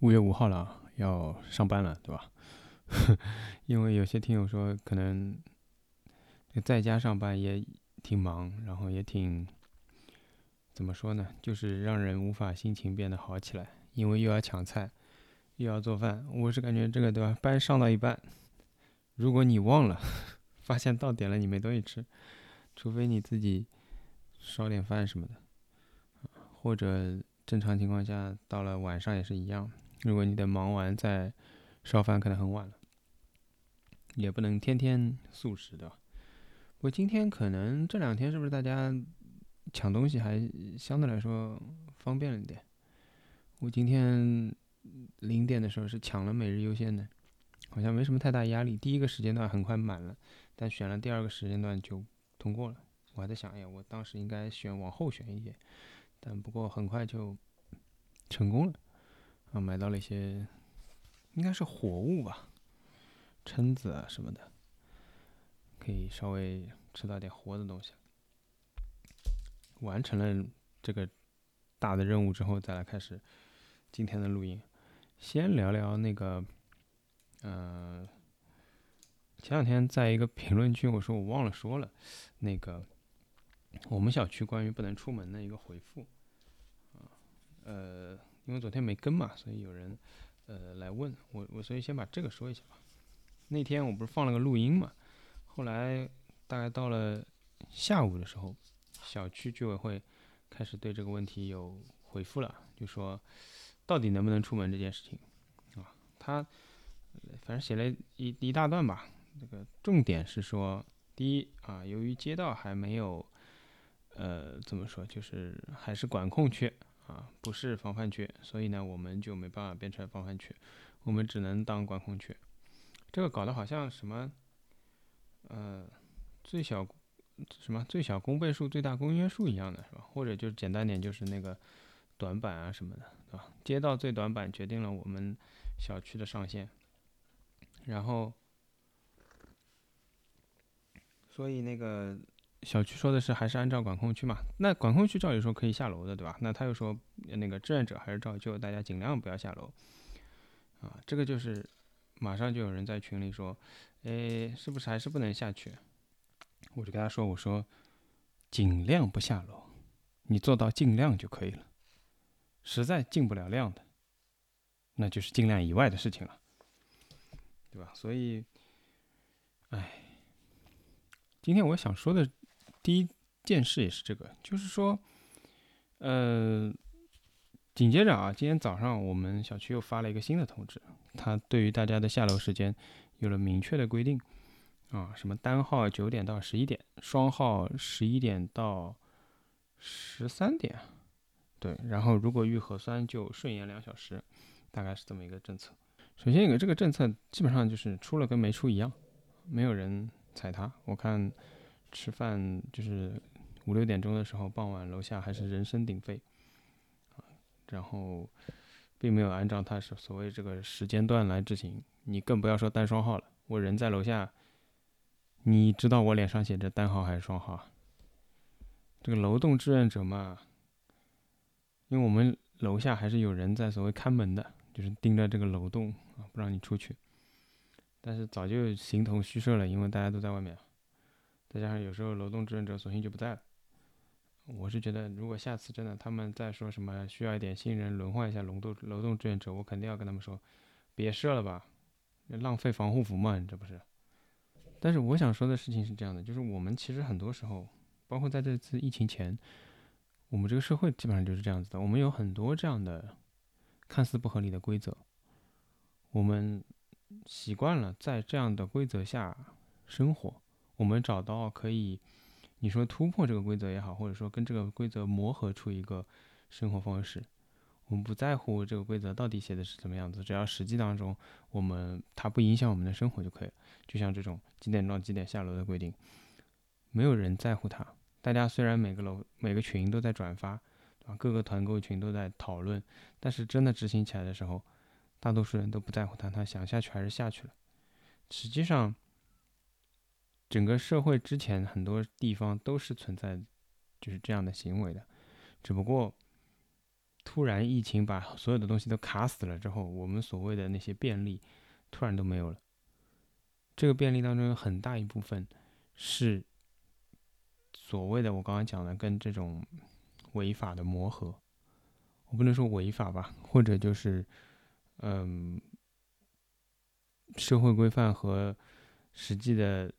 五月五号了，要上班了，对吧？因为有些听友说，可能在家上班也挺忙，然后也挺怎么说呢？就是让人无法心情变得好起来，因为又要抢菜，又要做饭。我是感觉这个对吧？班上到一半，如果你忘了，发现到点了你没东西吃，除非你自己烧点饭什么的，或者正常情况下到了晚上也是一样。如果你得忙完再烧饭，可能很晚了，也不能天天素食的。不过今天可能这两天是不是大家抢东西还相对来说方便了一点？我今天零点的时候是抢了每日优先的，好像没什么太大压力。第一个时间段很快满了，但选了第二个时间段就通过了。我还在想，哎呀，我当时应该选往后选一点，但不过很快就成功了。啊，买到了一些，应该是活物吧，蛏子啊什么的，可以稍微吃到点活的东西。完成了这个大的任务之后，再来开始今天的录音。先聊聊那个，嗯，前两天在一个评论区，我说我忘了说了，那个我们小区关于不能出门的一个回复，啊，呃。因为昨天没更嘛，所以有人，呃，来问我，我所以先把这个说一下吧。那天我不是放了个录音嘛，后来大概到了下午的时候，小区居委会开始对这个问题有回复了，就说到底能不能出门这件事情，啊，他反正写了一一大段吧。这个重点是说，第一啊，由于街道还没有，呃，怎么说，就是还是管控区。啊，不是防范区，所以呢，我们就没办法变成防范区，我们只能当管控区。这个搞得好像什么，呃，最小什么最小公倍数、最大公约数一样的是吧？或者就简单点，就是那个短板啊什么的，对吧？街道最短板决定了我们小区的上限，然后，所以那个。小区说的是还是按照管控区嘛？那管控区照理说可以下楼的，对吧？那他又说那个志愿者还是照旧，大家尽量不要下楼。啊，这个就是马上就有人在群里说，哎，是不是还是不能下去？我就跟他说，我说尽量不下楼，你做到尽量就可以了。实在尽不了量的，那就是尽量以外的事情了，对吧？所以，哎，今天我想说的。第一件事也是这个，就是说，呃，紧接着啊，今天早上我们小区又发了一个新的通知，它对于大家的下楼时间有了明确的规定啊，什么单号九点到十一点，双号十一点到十三点，对，然后如果预核酸就顺延两小时，大概是这么一个政策。首先一个这个政策基本上就是出了跟没出一样，没有人踩它，我看。吃饭就是五六点钟的时候，傍晚楼下还是人声鼎沸，啊，然后并没有按照他是所谓这个时间段来执行。你更不要说单双号了，我人在楼下，你知道我脸上写着单号还是双号啊？这个楼栋志愿者嘛，因为我们楼下还是有人在所谓看门的，就是盯着这个楼栋啊，不让你出去。但是早就形同虚设了，因为大家都在外面。再加上有时候楼栋志愿者索性就不在了，我是觉得如果下次真的他们再说什么需要一点新人轮换一下楼栋楼栋志愿者，我肯定要跟他们说，别设了吧，浪费防护服嘛，这不是？但是我想说的事情是这样的，就是我们其实很多时候，包括在这次疫情前，我们这个社会基本上就是这样子的，我们有很多这样的看似不合理的规则，我们习惯了在这样的规则下生活。我们找到可以，你说突破这个规则也好，或者说跟这个规则磨合出一个生活方式，我们不在乎这个规则到底写的是怎么样子，只要实际当中我们它不影响我们的生活就可以了。就像这种几点到几点下楼的规定，没有人在乎它。大家虽然每个楼每个群都在转发，对吧？各个团购群都在讨论，但是真的执行起来的时候，大多数人都不在乎它，他想下去还是下去了。实际上。整个社会之前很多地方都是存在，就是这样的行为的，只不过突然疫情把所有的东西都卡死了之后，我们所谓的那些便利突然都没有了。这个便利当中有很大一部分是所谓的我刚刚讲的跟这种违法的磨合，我不能说违法吧，或者就是嗯社会规范和实际的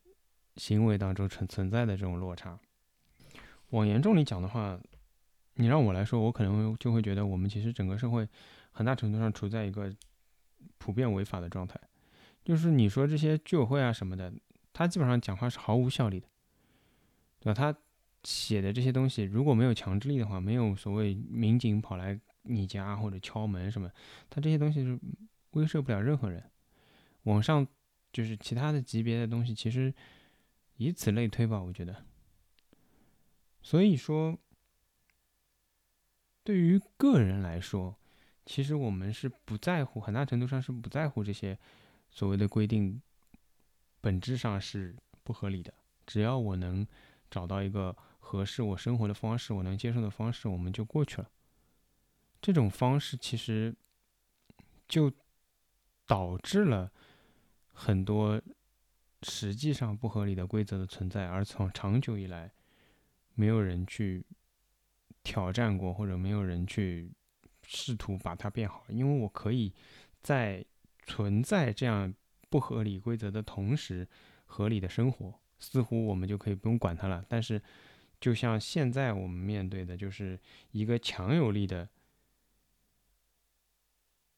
行为当中存存在的这种落差。往严重里讲的话。你让我来说，我可能就会觉得我们其实整个社会很大程度上处在一个普遍违法的状态。就是你说这些居委会啊什么的，他基本上讲话是毫无效力的，对吧？他写的这些东西如果没有强制力的话，没有所谓民警跑来你家或者敲门什么，他这些东西是威慑不了任何人。网上就是其他的级别的东西，其实以此类推吧，我觉得。所以说。对于个人来说，其实我们是不在乎，很大程度上是不在乎这些所谓的规定，本质上是不合理的。只要我能找到一个合适我生活的方式，我能接受的方式，我们就过去了。这种方式其实就导致了很多实际上不合理的规则的存在，而从长久以来，没有人去。挑战过，或者没有人去试图把它变好，因为我可以在存在这样不合理规则的同时，合理的生活，似乎我们就可以不用管它了。但是，就像现在我们面对的，就是一个强有力的，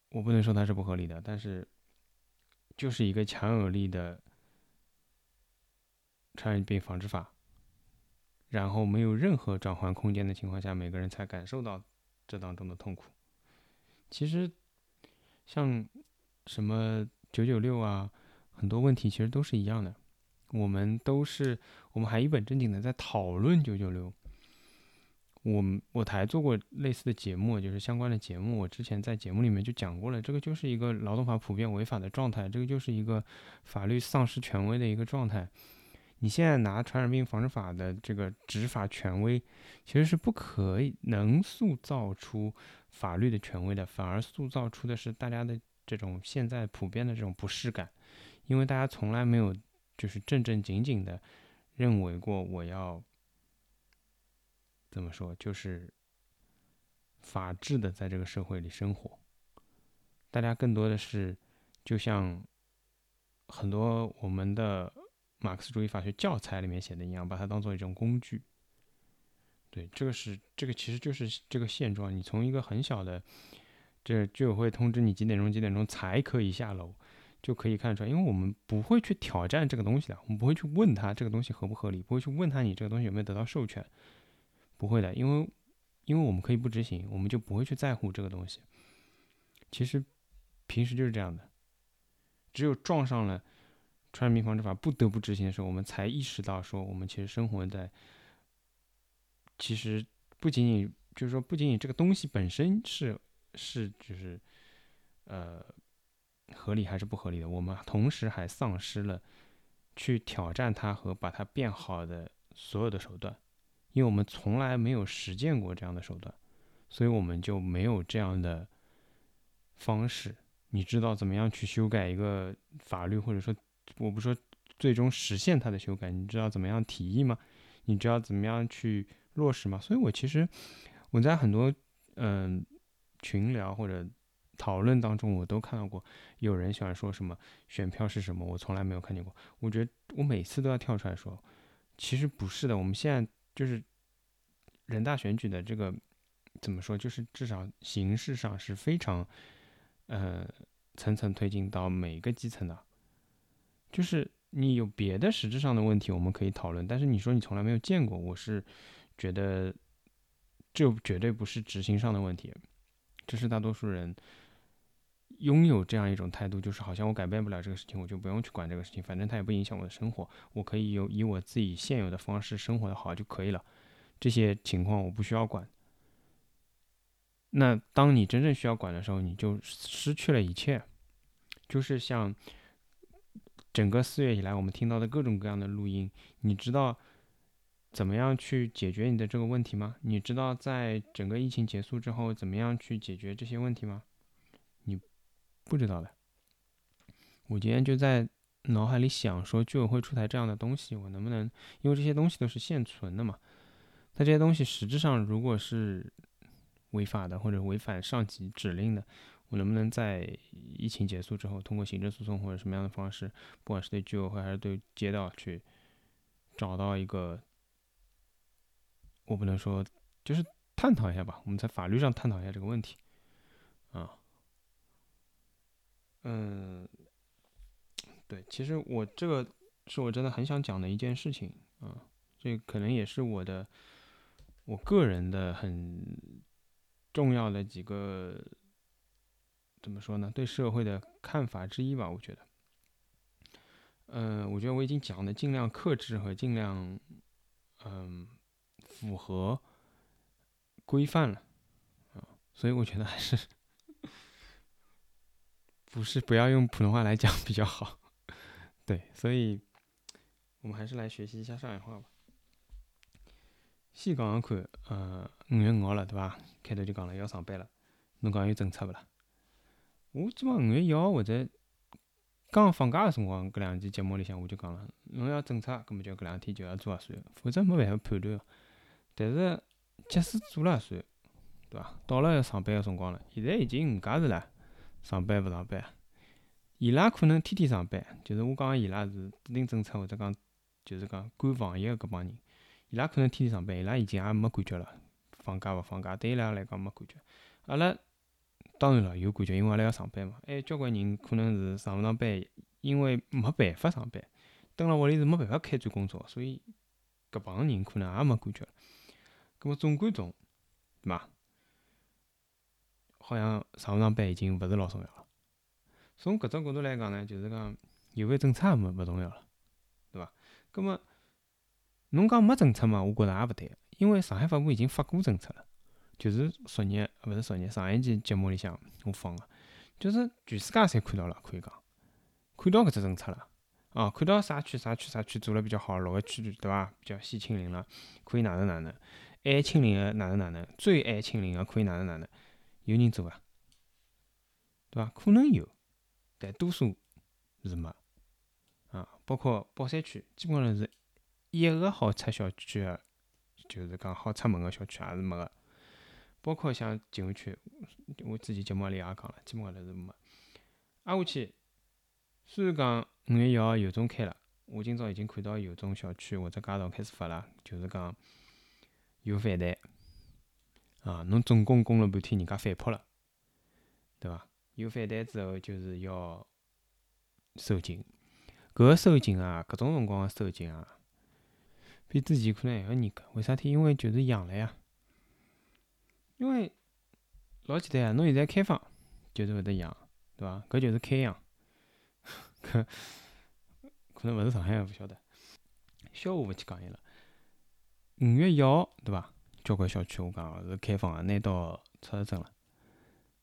我不能说它是不合理的，但是就是一个强有力的传染病防治法。然后没有任何转换空间的情况下，每个人才感受到这当中的痛苦。其实，像什么九九六啊，很多问题其实都是一样的。我们都是，我们还一本正经的在讨论九九六。我我台做过类似的节目，就是相关的节目。我之前在节目里面就讲过了，这个就是一个劳动法普遍违法的状态，这个就是一个法律丧失权威的一个状态。你现在拿传染病防治法的这个执法权威，其实是不可以能塑造出法律的权威的，反而塑造出的是大家的这种现在普遍的这种不适感，因为大家从来没有就是正正经经的认为过我要怎么说，就是法治的在这个社会里生活，大家更多的是就像很多我们的。马克思主义法学教材里面写的一样，把它当做一种工具。对，这个是这个其实就是这个现状。你从一个很小的，这居委会通知你几点钟几点钟才可以下楼，就可以看出来。因为我们不会去挑战这个东西的，我们不会去问他这个东西合不合理，不会去问他你这个东西有没有得到授权，不会的，因为因为我们可以不执行，我们就不会去在乎这个东西。其实平时就是这样的，只有撞上了。传染病防治法不得不执行的时候，我们才意识到说，我们其实生活在，其实不仅仅就是说，不仅仅这个东西本身是是就是呃合理还是不合理的，我们同时还丧失了去挑战它和把它变好的所有的手段，因为我们从来没有实践过这样的手段，所以我们就没有这样的方式。你知道怎么样去修改一个法律，或者说？我不说最终实现它的修改，你知道怎么样提议吗？你知道怎么样去落实吗？所以我其实我在很多嗯群聊或者讨论当中，我都看到过有人喜欢说什么选票是什么，我从来没有看见过。我觉得我每次都要跳出来说，其实不是的。我们现在就是人大选举的这个怎么说，就是至少形式上是非常呃层层推进到每个基层的。就是你有别的实质上的问题，我们可以讨论。但是你说你从来没有见过，我是觉得这绝对不是执行上的问题，这是大多数人拥有这样一种态度，就是好像我改变不了这个事情，我就不用去管这个事情，反正它也不影响我的生活，我可以有以我自己现有的方式生活的好就可以了。这些情况我不需要管。那当你真正需要管的时候，你就失去了一切，就是像。整个四月以来，我们听到的各种各样的录音，你知道，怎么样去解决你的这个问题吗？你知道在整个疫情结束之后，怎么样去解决这些问题吗？你不知道的。我今天就在脑海里想说，居委会出台这样的东西，我能不能？因为这些东西都是现存的嘛。那这些东西实质上如果是违法的或者违反上级指令的，我能不能在疫情结束之后，通过行政诉讼或者什么样的方式，不管是对居委会还是对街道去找到一个？我不能说，就是探讨一下吧，我们在法律上探讨一下这个问题，啊，嗯，对，其实我这个是我真的很想讲的一件事情啊，这可能也是我的我个人的很重要的几个怎么说呢？对社会的看法之一吧，我觉得，嗯，我觉得我已经讲的尽量克制和尽量，嗯。符合规范了啊，所以我觉得还是不是不要用普通话来讲比较好。对，所以我们还是来学习一下上海话吧。先讲讲看，呃，五月五号了，对吧？开头就讲了要上班了，侬讲有政策勿啦？我基本五月一号或者刚放假个辰光，搿两期节目里向我就讲了，侬要政策，搿么就搿两天就要做核酸，否则没办法判断。但是，即使做了核酸，对伐？到了要上班个辰光了，现在已经五家是了，上班勿上班，伊拉可能天天上班。就是我讲伊拉是制定政策或者讲，就是讲管防疫个搿帮人，伊拉可能天天上班，伊拉已经也没感觉了，放假勿放假，对伊拉来讲没感觉。阿拉当然了有感觉，因为阿拉要上班嘛。还交关人可能是上勿上班，因为没办法上班，蹲辣屋里是没办法开展工作，所以搿帮人可能也没感觉。搿么总归总，对伐？好像上勿上班已经勿是老重要了。从搿只角度来讲呢，就是讲有没有政策也没勿重要了，对伐？搿么侬讲没政策嘛？我觉着也勿对，因为上海法部已经发过政策了，就是昨日勿是昨日上一期节目里向我放个，就是全世界侪看到了，可以讲看到搿只政策了啊，看到啥区啥区啥区做了比较好，六个区对伐？比较先清零了，可以哪能哪能。爱清零个哪能哪能，最爱清零个可以哪能哪能，有人做伐？对伐？可能有，但多数是没啊。包括宝山区，基本上是一个好出小区个，就是讲好出门个小区也是没个。包括像静安区，我之前节目里也讲了，基本高头是没。挨下去，虽然讲五月一号有种开了，我今朝已经看到有种小区或者街道开始发了，就是讲。有反弹啊！侬总共攻了半天，人家反扑了，对伐？有反弹之后，就是要收紧。搿个收紧啊，搿种辰光个收紧啊，比之前可能还要严格。为啥体？因为就是养了呀。因为老简单啊，侬现在开放，就是会得养，对伐？搿就是开养。搿可能勿是上海，勿晓得。笑话勿去讲伊了。五月一号，对伐？交关小区我讲是开放个，拿到出入证了。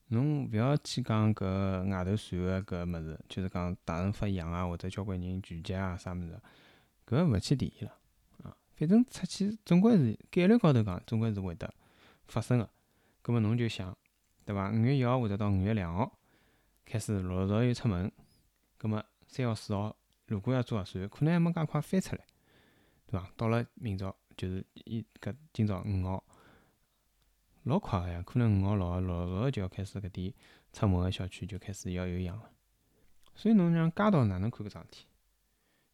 侬勿要去讲搿外头传个搿物事，就是讲大人发阳啊，或者交关人聚集啊啥物事，搿勿去理伊了啊。反正出去总归是概率高头讲，总归是会得发生个。葛末侬就想，对伐？五月一号或者到五月两号开始陆陆续续出门，葛末三号四号如果要做核酸，可能还没介快翻出来，对伐？到了明朝。就是一搿今朝五号，老快个呀，可能五号、六号、六号就要开始搿点出门个小区就开始要有阳了。所以侬让街道哪能看搿桩事体？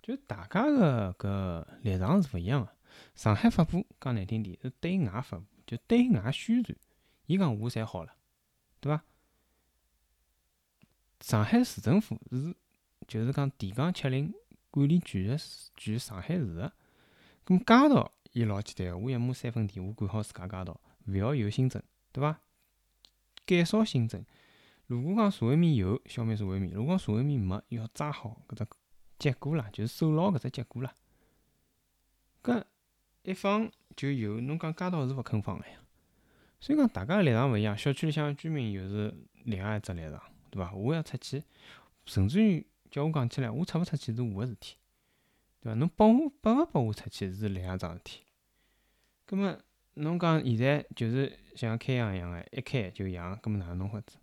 就大家个搿立场是勿一样个。上海发布讲难听点是对外发布，就对外宣传，伊讲我侪好了，对伐？上海市政府是就是讲电讲七零管理全个全上海市个，咁街道。伊老简单个，我一亩三分地，我管好自家街道，勿要有新增，对伐？减少新增。如果讲社会面有，消灭社会面；如果讲社会面没，要抓好搿只结果啦，就是守牢搿只结果啦。搿一放就有，侬讲街道是勿肯放个呀。所以讲大家立场勿一样，小区里向居民又是另外一只立场，对伐？我要出去，甚至于叫我讲起来，我出勿出去是我个事体，对伐？侬帮我拨勿拨我出去是另外一桩事体。葛末侬讲现在就是像开养一样个，一开就养，葛末哪能弄法子？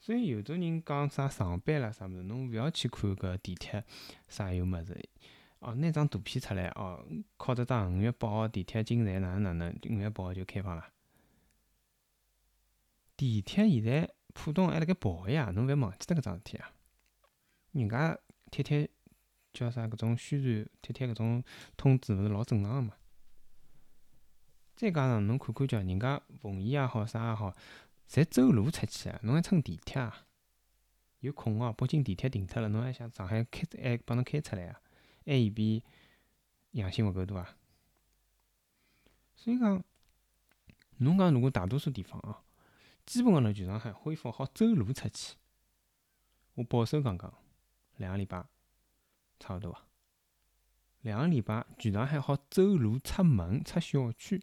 所以有种人讲啥上班啦啥物事，侬勿要去看搿地铁啥有物事，哦，拿张图片出来，哦，靠着张五月八号地铁进站哪能哪能，五月八号就开放了。地铁现在浦东还辣盖跑呀，侬勿要忘记脱搿桩事体啊！人家贴贴叫啥搿种宣传，贴贴搿种通知，勿是老正常个嘛？再加上侬看看叫人家凤仪也好，啥也好，侪走路出去啊，侬还乘地铁啊？有空哦，北京地铁停脱了，侬还想上海开还帮侬开出来啊？还嫌比阳性勿够多啊？所以讲，侬讲如果大多数地方哦。基本高头全上海恢复好走路出去，我保守讲讲，两个礼拜差勿多伐？两个礼拜全上海好走路出门出小区。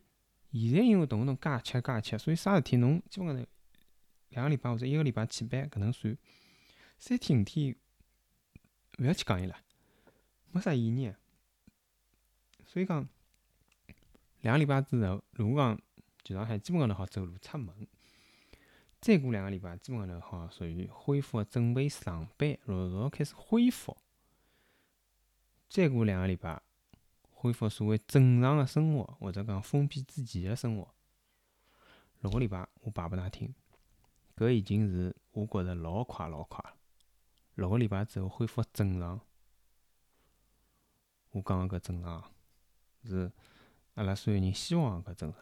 现在因为动勿动加吃加吃，所以啥事体侬基本高头两个礼拜或者一个礼拜起班搿能算，三天五天勿要去讲伊了，没啥意义。所以讲两个礼拜之后，如果讲全上海基本高头好走路出门。再过两个礼拜，基本上头好属于恢复准备上班，陆续开始恢复。再过两个礼拜，恢复所谓正常的生活，或者讲封闭之前的生活。六个礼拜我摆拨㑚听，搿已经是我觉着老快老快了。六个礼拜之后恢复正常，我讲个搿正常是阿拉所有人希望搿正常。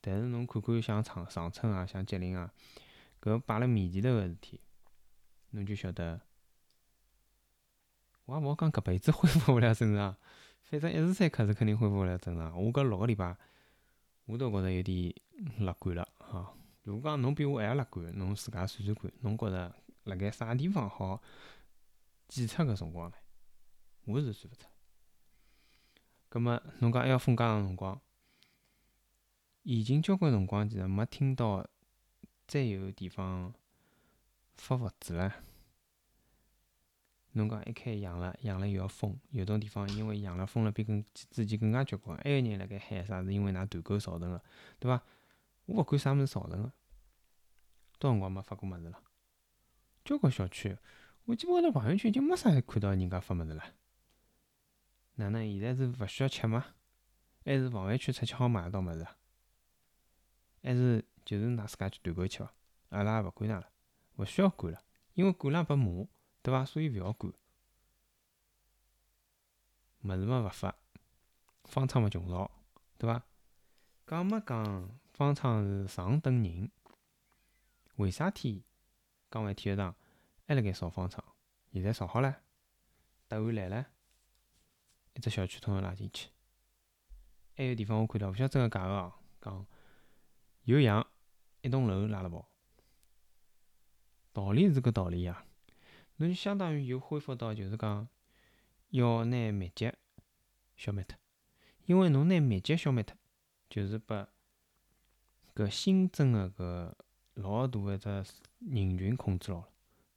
但是侬看看像长长春啊，像吉林啊，搿摆辣面前头个事体，侬就晓得。我也勿好讲搿辈子恢复勿了正常，反正一时三刻是肯定恢复勿了正常。我搿六个礼拜，我都觉着有点乐观了哈。如果讲侬比我还要乐观，侬自家算算看，侬觉着辣盖啥地方好检测搿辰光呢？我是算勿出。葛末侬讲还要封介长辰光？已经交关辰光，其实没听到再有地方发物资了。侬讲一开养了，养了又要封，有种地方因为养了封了比跟之前更加结棍，还有人辣盖喊啥？是因为㑚团购造成个，对伐？我勿管啥物事造成个，多辰光没发过物事了。交关小区，我基本上朋友圈已经没啥看到人家发物事了。哪能现在是勿需要吃吗？还是防范区出去好买得到物事？还是就是㑚自家去团购去伐？阿拉也勿管㑚了，勿需要管了，因为管了拨骂，对伐？所以勿要管。物事嘛勿发，方舱嘛穷造，对伐？讲没讲方舱是上等人？为啥体江湾体育场还辣盖造方舱？现在造好了，答案来了，一只小区统统拉进去。还有地方我看到，勿晓得真个假个哦，讲。有样一栋楼拉了跑，道理是搿道理呀。侬就相当于又恢复到就是讲，要拿密集消灭脱，因为侬拿密集消灭脱，就是拨搿新增个搿老大一只人群控制牢了，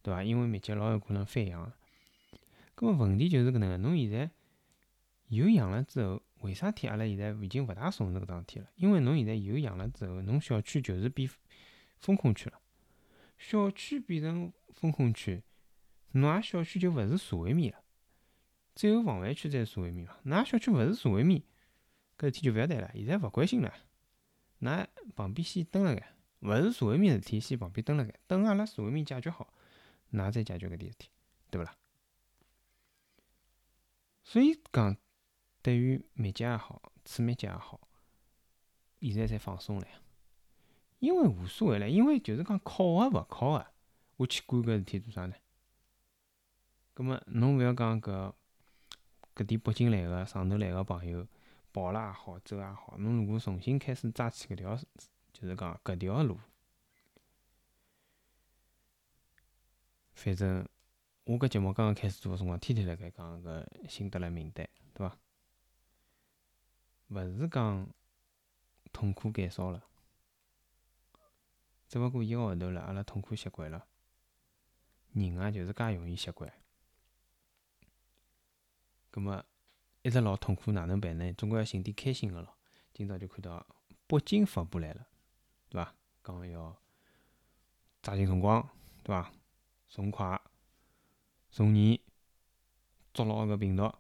对伐？因为密集老有可能翻阳。搿么问题就是搿能个，侬现在有养了之后。为啥体阿拉现在已经勿大重视搿桩事体了？因为侬现在有养了之后，侬小区就是变封控区了。小区变成封控区，侬阿小区就勿是社会面了，只有防范区才是社会面嘛。㑚小区勿是社会面，搿事体就勿要谈了。现在勿关心了，㑚旁边先蹲辣盖，勿是社会面事体，先旁边蹲辣盖，等阿拉社会面解决好，㑚再解决搿点事体，对勿啦？所以讲。对于密集也好，次密集也好，现在才放松了，因为无所谓了，因为就是讲考个勿考个，我去管搿事体做啥呢？葛末侬勿要讲搿搿点北京来个、上头来个朋友跑了也好，走也好，侬如果重新开始扎起搿条，就是讲搿条路，反正我搿节目刚刚开始做个辰光，天天辣盖讲搿辛德勒名单，勿是讲痛苦减少了，只勿过一个号头了，阿拉痛苦习惯了。人啊，就是介容易习惯。葛末一直老痛苦，哪能办呢？总归要寻点开心个咯。今朝就看到北京发布来了，对伐？讲要抓紧辰光，对伐？从快、从严捉牢搿病毒。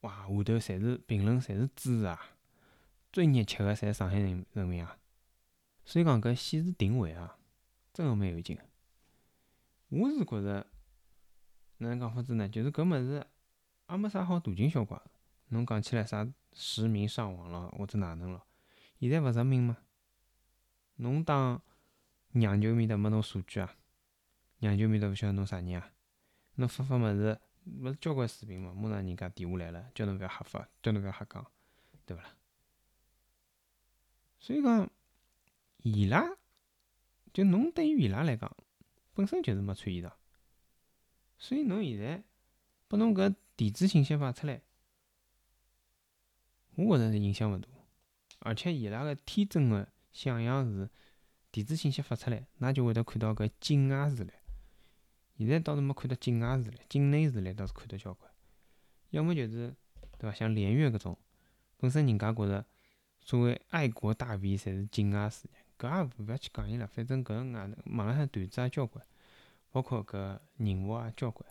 哇，下头侪是评论，侪是支持啊！最热切个侪是上海人人民啊！所以讲搿限时定位啊，真个蛮有劲个。我是觉着，哪能讲法子呢？就是搿物事也没啥好大惊小怪个。侬讲起来啥实名上网了，或者哪能了？现在勿实名吗？侬当娘舅面搭没侬数据啊？娘舅面搭勿晓得侬啥人啊？侬发发物事，勿是交关视频嘛？马上人家电话来了，叫侬覅瞎发，叫侬覅瞎讲，对勿啦？所以讲，伊拉就侬对于伊拉来讲，本身就是没穿衣裳，所以侬现在拨侬搿电子信息发出来，我觉着是影响勿大。而且伊拉个天真个想象是，电子信息发出来，㑚就会得看到搿境外势力。现在倒是没看到境外势力，境内势力倒是看到交关。要么就是，对伐？像连岳搿种，本身人家觉着。所谓爱国大 V，侪是境外势力，搿也勿要去讲伊了，反正搿外头网浪向段子也交关，包括搿人物也交关，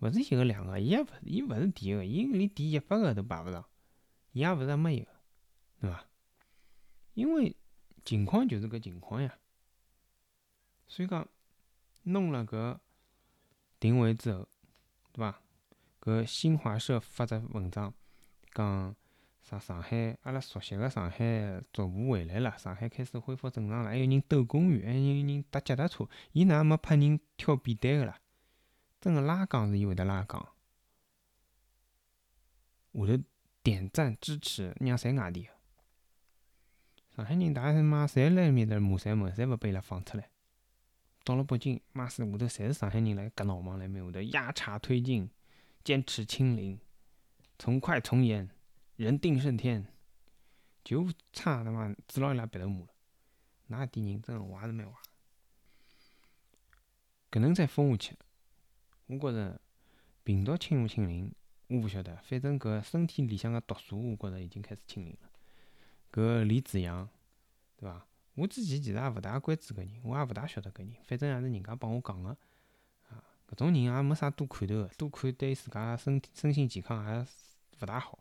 勿是一个两个，伊也勿，伊勿是第一个，伊连第一百个都排勿上，伊也勿是没一个，对伐？因为情况就是搿情况呀，所以讲弄了搿定位之后，对伐？搿新华社发只文章讲。啥？上海，阿拉熟悉个上海逐步回来了，上海开始恢复正常了。还有人兜公园，还有人踏脚踏车，伊哪没派人挑扁担个啦？真个拉杠是伊会得拉杠，下头点赞支持，让侪外地个。上海人大他妈侪辣埃面搭骂三门，侪勿被伊拉放出来。到了北京，妈死下头侪是上海人来夹闹忙，辣面下头压茶推进，坚持清零，从快从严。人定胜天，就差他妈指牢伊拉鼻头骂了。哪点人真个坏是蛮坏。搿能再封下去，我觉着病毒清勿清零，我勿晓得。反正搿身体里向个毒素，我觉着已经开始清零了。搿李子阳，对伐？我之前其实也勿大关注搿人，我也勿大晓得搿人。反正也是人家帮我讲个，啊，搿种人也没啥多看头个，多看对自家身体身心健康也勿大好。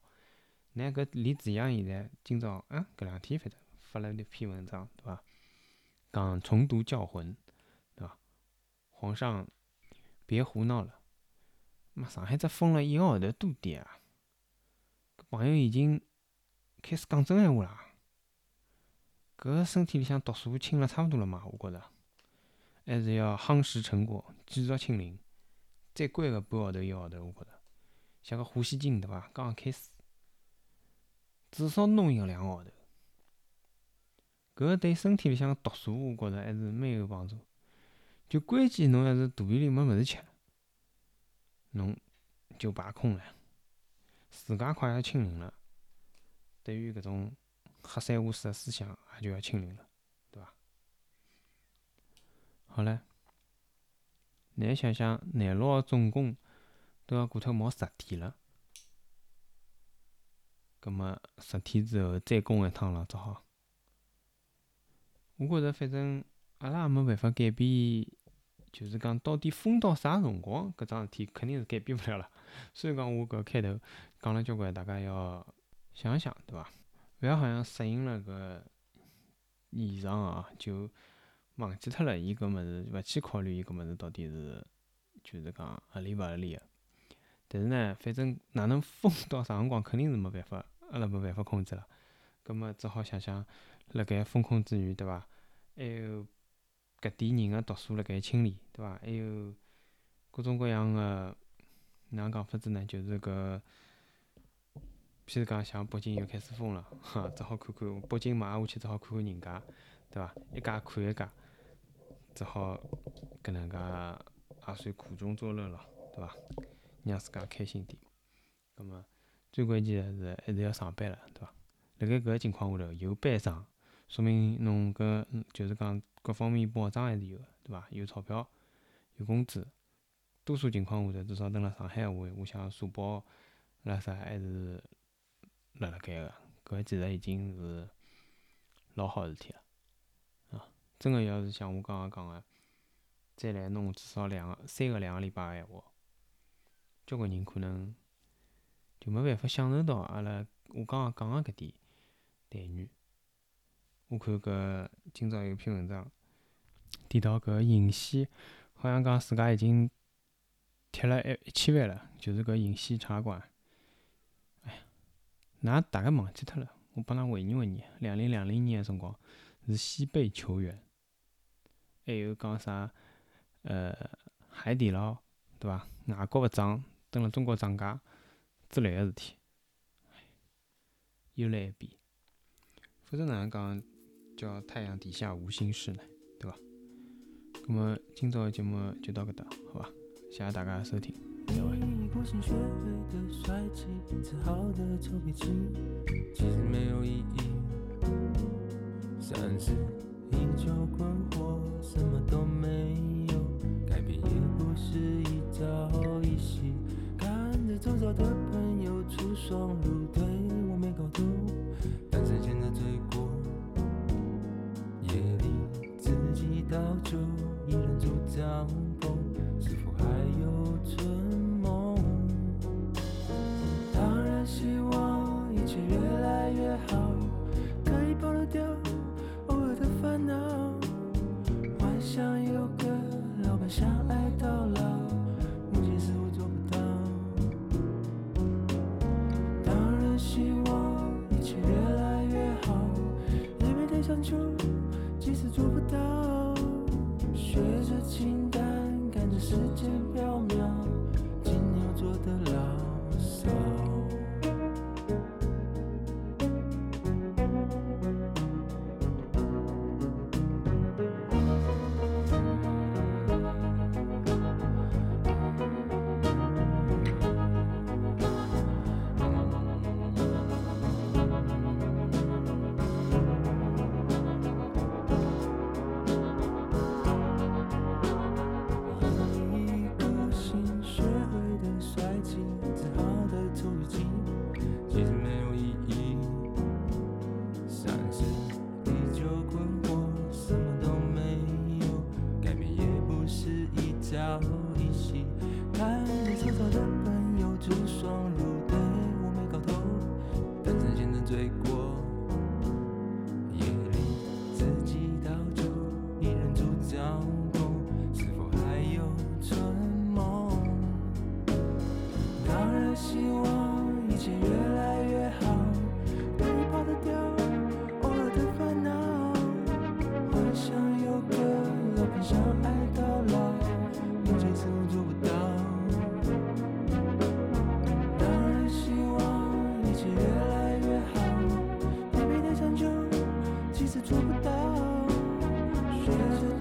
那搿李子阳现在今朝啊，搿两天反正发了一篇文章，对伐？讲重读教魂，对伐？皇上别胡闹了，妈上海只封了一个号头多点啊！搿朋友已经开始讲真闲话啦。搿身体里向毒素清了差勿多了嘛？我觉着还是要夯实成果，继续清零，再关个半号头一个号头，我觉着像个呼吸镜，对伐？刚刚开始。至少弄一个两个号头，搿个对身体里向个毒素，我觉着还是蛮有帮助。就关键侬要是肚皮里没物事吃，侬就排空了，自家快要清零了。对于搿种黑三话四个思想，也就要清零了，对伐？好唻，难想想，廿六号总共都要过脱毛十天了。葛末十天之后再攻一趟了，只好。我觉着反正阿拉也没办法改变，就是讲到底封到啥辰光，搿桩事体肯定是改变勿了了。所以讲我搿开头讲了交关，大家要想想，对伐？勿要好像适应了搿现状啊，就忘记脱了伊搿物事，勿去考虑伊搿物事到底是就是讲合理勿合理个。但是呢，反正哪能封到啥辰光，肯定是没办法。阿拉没办法控制了，葛末只好想想，辣盖封控之余，对伐？还有搿点人个毒素辣盖清理，对伐？还有各种各样个哪能讲法子呢？就是搿，譬如讲像北京又开始封了，哈，只好看看北京嘛，挨下去只好看看人家，对伐？一家看一家，只好搿能介也算苦中作乐了，对伐？让自家开心点，葛末。最关键个是还是要上班了，对伐？辣盖搿个情况下头有班上，说明侬搿就是讲各方面保障还是有个，对伐？有钞票，有工资。多数情况下头，至少蹲辣上海话，我想社保拉萨还是辣辣盖个，搿其实已经是老好事体了啊！真个要是像我刚刚讲个，再来弄至少两个、三个两个礼拜个闲话，交关人可能就没办法享受到阿拉我刚刚讲个搿点待遇。我看搿今朝有篇文章提到搿银线，好像讲自家已经贴了一一千万了，就是搿银线茶馆。㑚大概忘记脱了，我帮㑚回忆回忆。两零两零年个辰光是西贝球员，还有讲啥呃海底捞对伐？外国勿涨，蹲辣中国涨价之类个事体。又来一遍，否则哪能讲叫太阳底下无心事呢？对伐？那么今朝个节目就到搿搭，好伐？谢谢大家收听，我心学会的帅气，自豪好的臭脾气，其实没有意义。三十依旧困惑，什么都没有，改变也不是一朝一夕。看着周遭的朋友出双入对，我没搞懂单身真的罪过。夜里自己倒酒，依然主张。Jesus.